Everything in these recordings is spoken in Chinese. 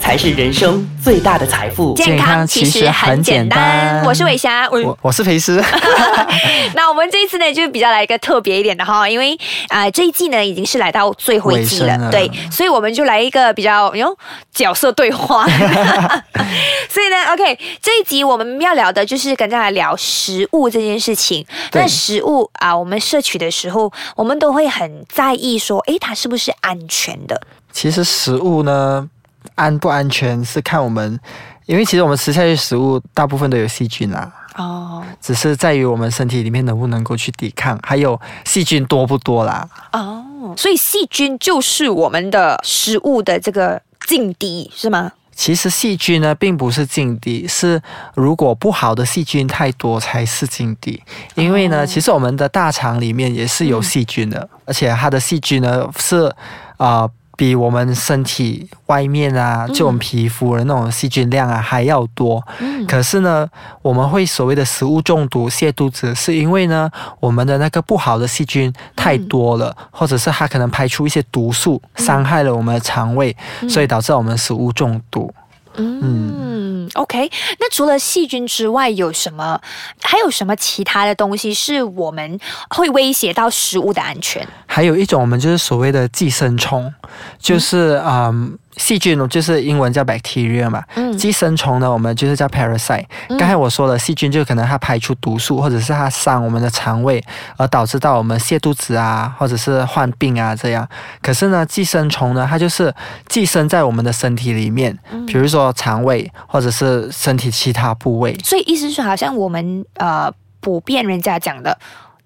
才是人生最大的财富。健康其实很简单。我是伟霞，我我是裴师。那我们这一次呢，就比较来一个特别一点的哈，因为啊这一季呢已经是来到最后一季了，对，所以我们就来一个比较哟角色对话。所以呢，OK，这一集我们要聊的就是跟大家聊食物这件事情。那食物啊，我们摄取的时候，我们都会很在意说，哎，它是不是安全的？其实食物呢。安不安全是看我们，因为其实我们吃下去食物大部分都有细菌啦。哦，只是在于我们身体里面能不能够去抵抗，还有细菌多不多啦。哦，所以细菌就是我们的食物的这个劲敌，是吗？其实细菌呢并不是劲敌，是如果不好的细菌太多才是劲敌。因为呢，其实我们的大肠里面也是有细菌的，而且它的细菌呢是啊。比我们身体外面啊，就我们皮肤的那种细菌量啊还要多。嗯，可是呢，我们会所谓的食物中毒、泻肚子，是因为呢，我们的那个不好的细菌太多了，或者是它可能排出一些毒素，伤害了我们的肠胃，所以导致我们食物中毒。嗯，OK。那除了细菌之外，有什么？还有什么其他的东西是我们会威胁到食物的安全？还有一种，我们就是所谓的寄生虫，就是嗯。细菌呢，就是英文叫 bacteria 嘛，嗯寄生虫呢，我们就是叫 parasite。刚才我说了，细菌就可能它排出毒素，或者是它伤我们的肠胃，而导致到我们泻肚子啊，或者是患病啊这样。可是呢，寄生虫呢，它就是寄生在我们的身体里面，比如说肠胃或者是身体其他部位。所以意思是好像我们呃普遍人家讲的。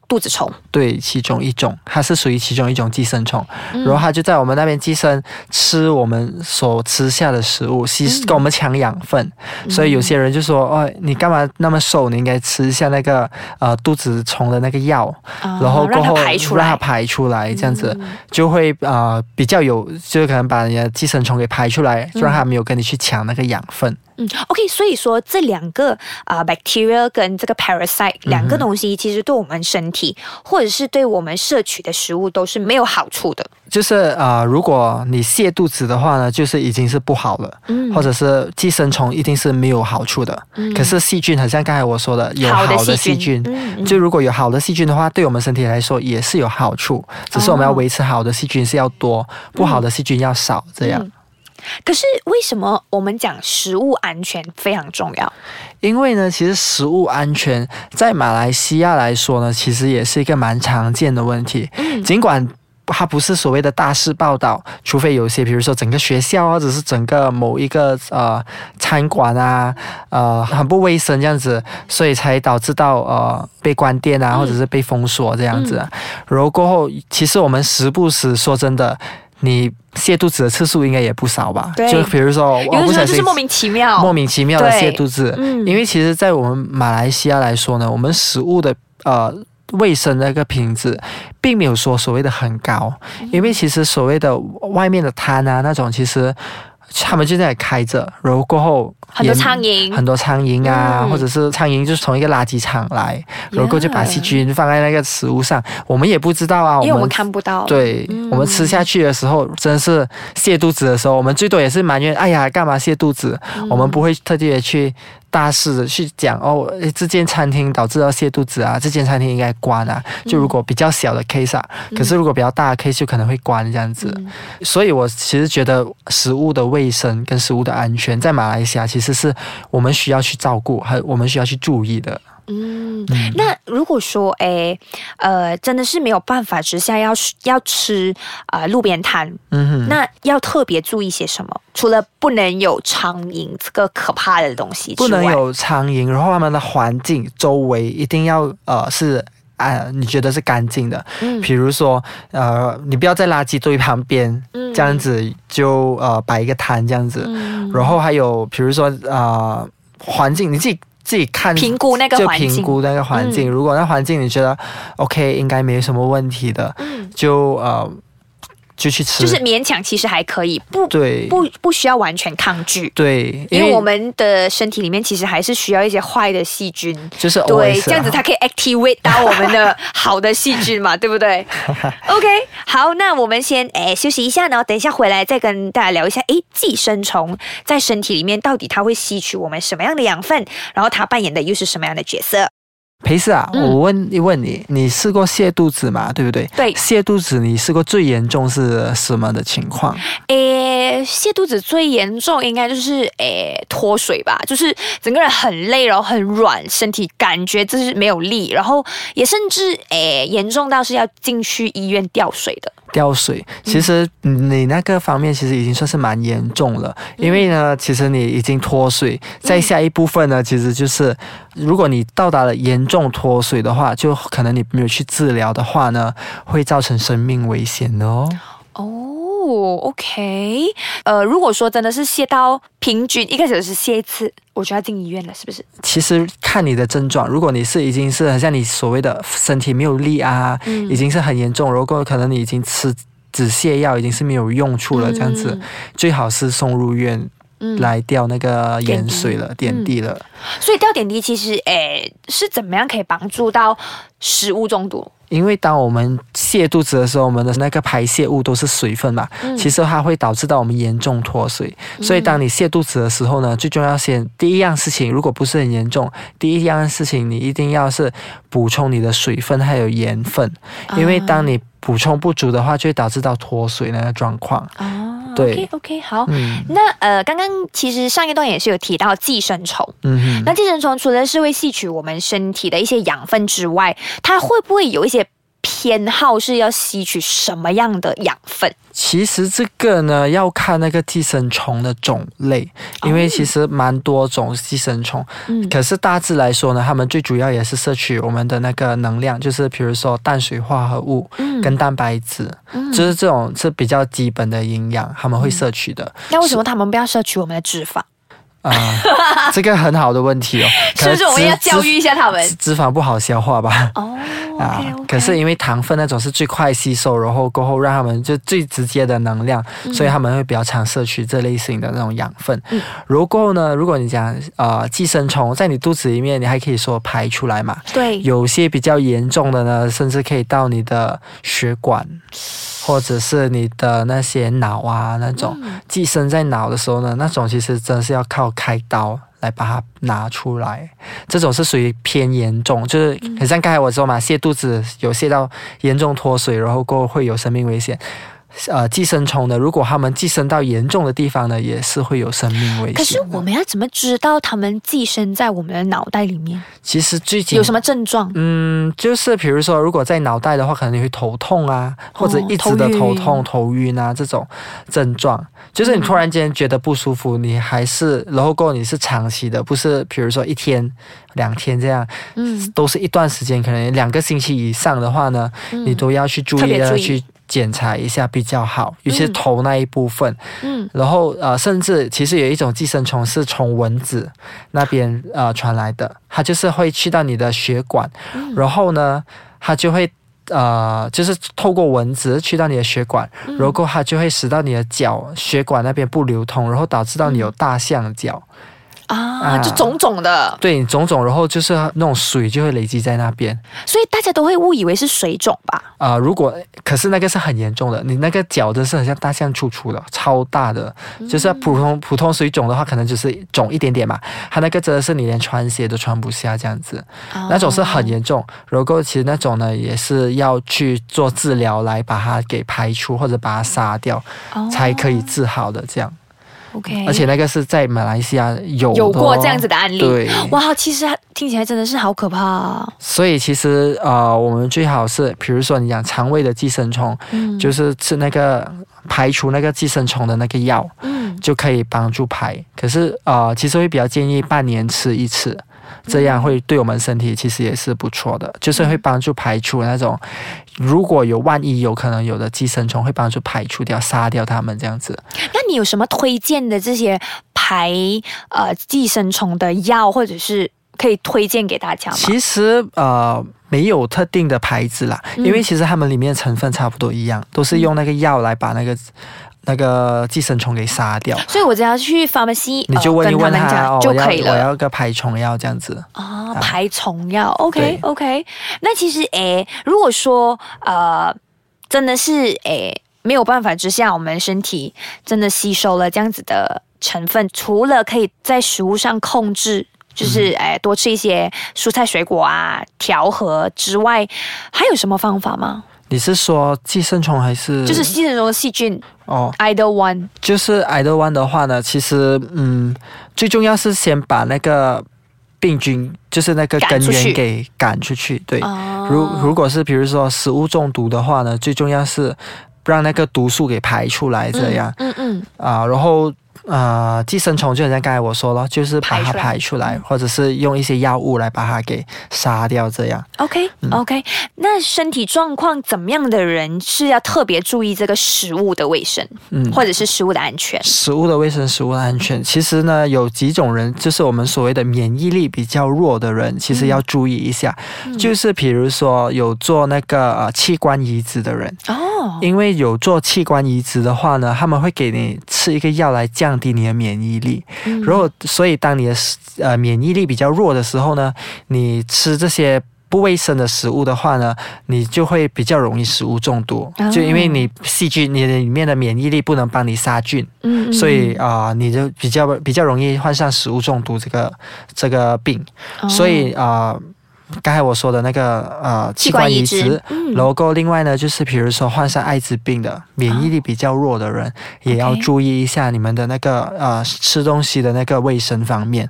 肚子虫对，其中一种，它是属于其中一种寄生虫，然后它就在我们那边寄生，吃我们所吃下的食物，吸跟我们抢养分，所以有些人就说，哦，你干嘛那么瘦？你应该吃一下那个呃肚子虫的那个药，然后过后让它排出来，这样子。就会呃比较有，就可能把人家寄生虫给排出来，就让它没有跟你去抢那个养分。嗯，OK，所以说这两个啊，bacteria 跟这个 parasite 两个东西，其实对我们身体或者是对我们摄取的食物都是没有好处的。就是啊，如果你泻肚子的话呢，就是已经是不好了，嗯，或者是寄生虫一定是没有好处的。嗯，可是细菌，很像刚才我说的，有好的细菌，就如果有好的细菌的话，对我们身体来说也是有好处，只是我们要维持好的细菌是要多，不好的细菌要少，这样。可是为什么我们讲食物安全非常重要？因为呢，其实食物安全在马来西亚来说呢，其实也是一个蛮常见的问题。嗯，尽管它不是所谓的大事报道，除非有些，比如说整个学校或者是整个某一个呃餐馆啊，呃很不卫生这样子，所以才导致到呃被关店啊，或者是被封锁这样子。然后过后，其实我们时不时说真的。你泻肚子的次数应该也不少吧？对，就比如说，有的时候就是莫名其妙，莫名其妙的泻肚子。嗯，因为其实，在我们马来西亚来说呢，我们食物的呃卫生那个品质，并没有说所谓的很高。因为其实所谓的外面的摊啊那种，其实。他们就在开着，然后过后很多苍蝇，很多苍蝇啊，或者是苍蝇就是从一个垃圾场来，然后就把细菌放在那个食物上，我们也不知道啊，因为我们看不到。对，我们吃下去的时候，真是泻肚子的时候，我们最多也是埋怨，哎呀，干嘛泻肚子？我们不会特地的去。大事的去讲哦，这间餐厅导致要泻肚子啊，这间餐厅应该关啊。就如果比较小的 case 啊，可是如果比较大的 case 就可能会关这样子。所以我其实觉得食物的卫生跟食物的安全在马来西亚其实是我们需要去照顾和我们需要去注意的。嗯，那如果说，哎，呃，真的是没有办法之下要要吃啊路边摊，嗯哼，那要特别注意些什么？除了不能有苍蝇这个可怕的东西，不能有苍蝇，然后他们的环境周围一定要呃是啊，你觉得是干净的，嗯，比如说呃，你不要在垃圾堆旁边，嗯，这样子就呃摆一个摊这样子，嗯，然后还有比如说呃环境你自己。自己看评估那个环境，就评估那个环境。如果那环境你觉得 OK，应该没什么问题的，就呃就去吃，就是勉强其实还可以，不对不不需要完全抗拒。对，因为我们的身体里面其实还是需要一些坏的细菌，就是对这样子啊它可以 activate 到我们的好的细菌嘛，对不对？OK，好，那我们先诶休息一下呢，等一下回来再跟大家聊一下，诶，寄生虫在身体里面到底它会吸取我们什么样的养分，然后它扮演的又是什么样的角色？裴师啊，我问一问你，你试过泻肚子吗？对不对？对泻肚子你试过最严重是什么的情况？诶，泻肚子最严重应该就是诶脱水吧，就是整个人很累，然后很软，身体感觉就是没有力，然后也甚至诶严重到是要进去医院吊水的。掉水，其实你那个方面其实已经算是蛮严重了，因为呢，其实你已经脱水，在下一部分呢，其实就是如果你到达了严重脱水的话，就可能你没有去治疗的话呢，会造成生命危险的哦。哦，OK，呃，如果说真的是泻到平均一个小时泻一次，我就要进医院了，是不是？其实看你的症状，如果你是已经是很像你所谓的身体没有力啊，嗯。已经是很严重，如果可能你已经吃止泻药已经是没有用处了，这样子、最好是送入院嗯来吊那个盐水了、点滴了。所以吊点滴其实诶是怎么样可以帮助到食物中毒？因为当我们泻肚子的时候，我们的那个排泄物都是水分嘛，嗯其实它会导致到我们严重脱水。所以当你泻肚子的时候呢，最重要先第一样事情，如果不是很严重，第一样事情你一定要是补充你的水分还有盐分，因为当你补充不足的话，就会导致到脱水那个状况。哦对，OK OK，好。嗯那呃，刚刚其实上一段也是有提到寄生虫。嗯。那寄生虫除了是会吸取我们身体的一些养分之外，它会不会有一些偏好是要吸取什么样的养分？其实这个呢，要看那个寄生虫的种类，因为其实蛮多种寄生虫。嗯可是大致来说呢，它们最主要也是摄取我们的那个能量，就是比如说碳水化合物嗯跟蛋白质，嗯就是这种是比较基本的营养，他们会摄取的。那为什么他们不要摄取我们的脂肪？啊、这个很好的问题哦。是不是我们要教育一下他们脂？脂肪不好消化吧？哦啊。可是因为糖分那种是最快吸收，然后过后让他们就最直接的能量，所以他们会比较常摄取这类型的那种养分。嗯如果呢，如果你讲呃寄生虫在你肚子里面，你还可以说排出来嘛。对，有些比较严重的呢，甚至可以到你的血管，或者是你的那些脑啊那种嗯寄生在脑的时候呢，那种其实真的是要靠开刀来把它拿出来。这种是属于偏严重，就是很像刚才我说嘛，泻肚子有泻到严重脱水，然后过后会有生命危险。呃，寄生虫呢，如果它们寄生到严重的地方呢，也是会有生命危险。可是我们要怎么知道它们寄生在我们的脑袋里面？其实最近有什么症状？嗯，就是比如说，如果在脑袋的话，可能你会头痛啊，或者一直的哦头痛、头晕啊这种症状，就是你突然间觉得不舒服，你还是然后过后你是长期的，不是比如说一天、两天这样，嗯，都是一段时间，可能两个星期以上的话呢，你都要去注意的去检查一下比较好，尤其是嗯头那一部分。嗯。然后呃，甚至其实有一种寄生虫是从蚊子那边呃传来的，它就是会去到你的血管，嗯。然后呢，它就会呃，就是透过蚊子去到你的血管，嗯。然后它就会使到你的脚血管那边不流通，然后导致到你有大象脚，啊，啊就肿肿的，对，肿肿，然后就是那种水就会累积在那边。所以大家都会误以为是水肿吧？啊、如果可是那个是很严重的，你那个脚真是很像大象出出的，超大的，就是普通普通水肿的话，可能就是肿一点点嘛。它那个真的是你连穿鞋都穿不下这样子，那种是很严重。如果其实那种呢，也是要去做治疗来把它给排除或者把它杀掉，哦才可以治好的这样。OK，而且那个是在马来西亚有的有过哦这样子的案例。对，哇，其实听起来真的是好可怕、啊。所以其实呃，我们最好是，比如说你讲肠胃的寄生虫，嗯就是吃那个排除那个寄生虫的那个药，嗯就可以帮助排。可是呃，其实会比较建议半年吃一次，这样会对我们身体其实也是不错的，就是会帮助排除那种如果有万一有可能有的寄生虫，会帮助排除掉、杀掉它们这样子。那你有什么推荐的这些排呃寄生虫的药，或者是可以推荐给大家吗？其实呃，没有特定的牌子啦，因为其实它们里面成分差不多一样，都是用那个药来把那个。那个寄生虫给杀掉，所以我只要去 pharmacy，你就问一问他就可以了。我要个排虫药这样子啊，排虫药，OK OK。那其实诶，如果说呃，真的是诶没有办法之下，我们身体真的吸收了这样子的成分，除了可以在食物上控制，就是诶多吃一些蔬菜水果啊调和之外，还有什么方法吗？你是说寄生虫还是？就是寄生虫的细菌哦。Either one，就是 either one 的话呢，其实嗯，最重要是先把那个病菌，就是那个根源给赶出去。对，如如果是比如说食物中毒的话呢，最重要是让那个毒素给排出来，这样。嗯嗯。啊，然后。呃，寄生虫就像刚才我说了，就是把它排出来，或者是用一些药物来把它给杀掉，这样。OK OK，那身体状况怎么样的人是要特别注意这个食物的卫生，嗯，或者是食物的安全？食物的卫生，食物的安全，其实呢，有几种人，就是我们所谓的免疫力比较弱的人，其实要注意一下，就是比如说有做那个呃器官移植的人哦，因为有做器官移植的话呢，他们会给你吃一个药来降。低你的免疫力，如果所以当你的呃免疫力比较弱的时候呢，你吃这些不卫生的食物的话呢，你就会比较容易食物中毒，就因为你细菌你的里面的免疫力不能帮你杀菌，嗯，所以啊你就比较比较容易患上食物中毒这个这个病，所以啊。刚才我说的那个呃器官移植，然后另外呢，就是比如说患上艾滋病的免疫力比较弱的人，也要注意一下你们的那个呃吃东西的那个卫生方面。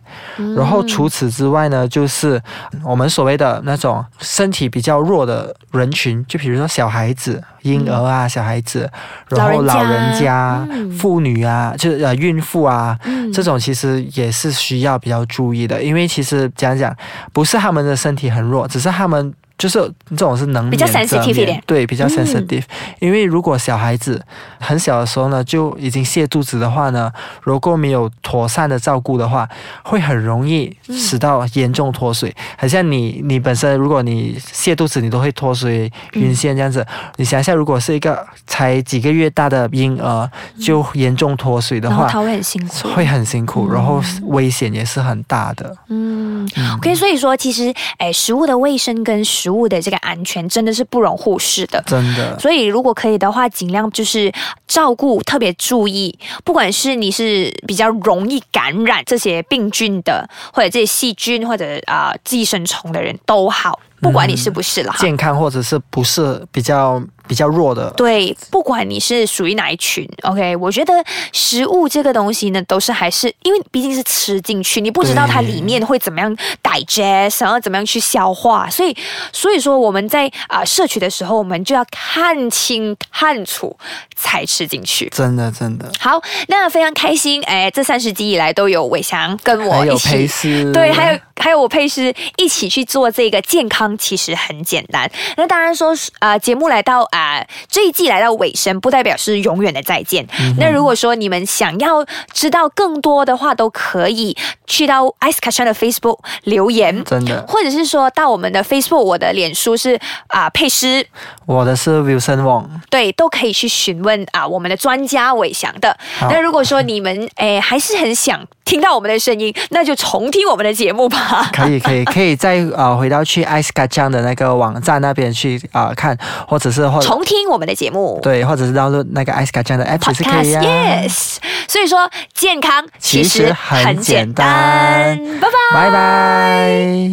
然后除此之外呢，就是我们所谓的那种身体比较弱的人群，就比如说小孩子。婴儿啊，小孩子，然后老人家、妇女啊，就是呃孕妇啊，这种其实也是需要比较注意的，因为其实讲讲不是他们的身体很弱，只是他们。就是这种是能比较 sensitive 一点，对，比较 sensitive。因为如果小孩子很小的时候呢，就已经泻肚子的话呢，如果没有妥善的照顾的话，会很容易使到严重脱水。很像你，你本身如果你泻肚子，你都会脱水、晕眩这样子。你想一下，如果是一个才几个月大的婴儿就严重脱水的话，他会很辛苦，会很辛苦，然后危险也是很大的。嗯，OK，所以说其实，哎，食物的卫生跟食食物的这个安全真的是不容忽视的，真的。所以如果可以的话，尽量就是照顾，特别注意，不管是你是比较容易感染这些病菌的，或者这些细菌或者啊寄生虫的人都好。不管你是不是了，健康或者是不是比较比较弱的，对，不管你是属于哪一群，OK，我觉得食物这个东西呢，都是还是因为毕竟是吃进去，你不知道它里面会怎么样 digest，然后怎么样去消化，所以所以说我们在啊摄取的时候，我们就要看清看楚才吃进去。真的真的。好，那非常开心，哎，这三十集以来都有伟翔跟我一起，对，还有还有我配师一起去做这个健康。其实很简单，那当然说，呃，节目来到啊这一季来到尾声，不代表是永远的再见。那如果说你们想要知道更多的话，都可以去到 Ice k a s h a n 的 Facebook 留言，真的，或者是说到我们的 Facebook，我的脸书是啊佩诗，我的是 Wilson Wong，对，都可以去询问啊我们的专家伟翔的。那如果说你们诶还是很想听到我们的声音，那就重听我们的节目吧。可以，可以，可以再啊回到去 Ice。这样的那个网站那边去啊看，或者是或重听我们的节目，对，或者是 download 那个 ice 卡这样的 app 也是可以啊。Yes，所以说健康其实很简单。拜拜，拜拜。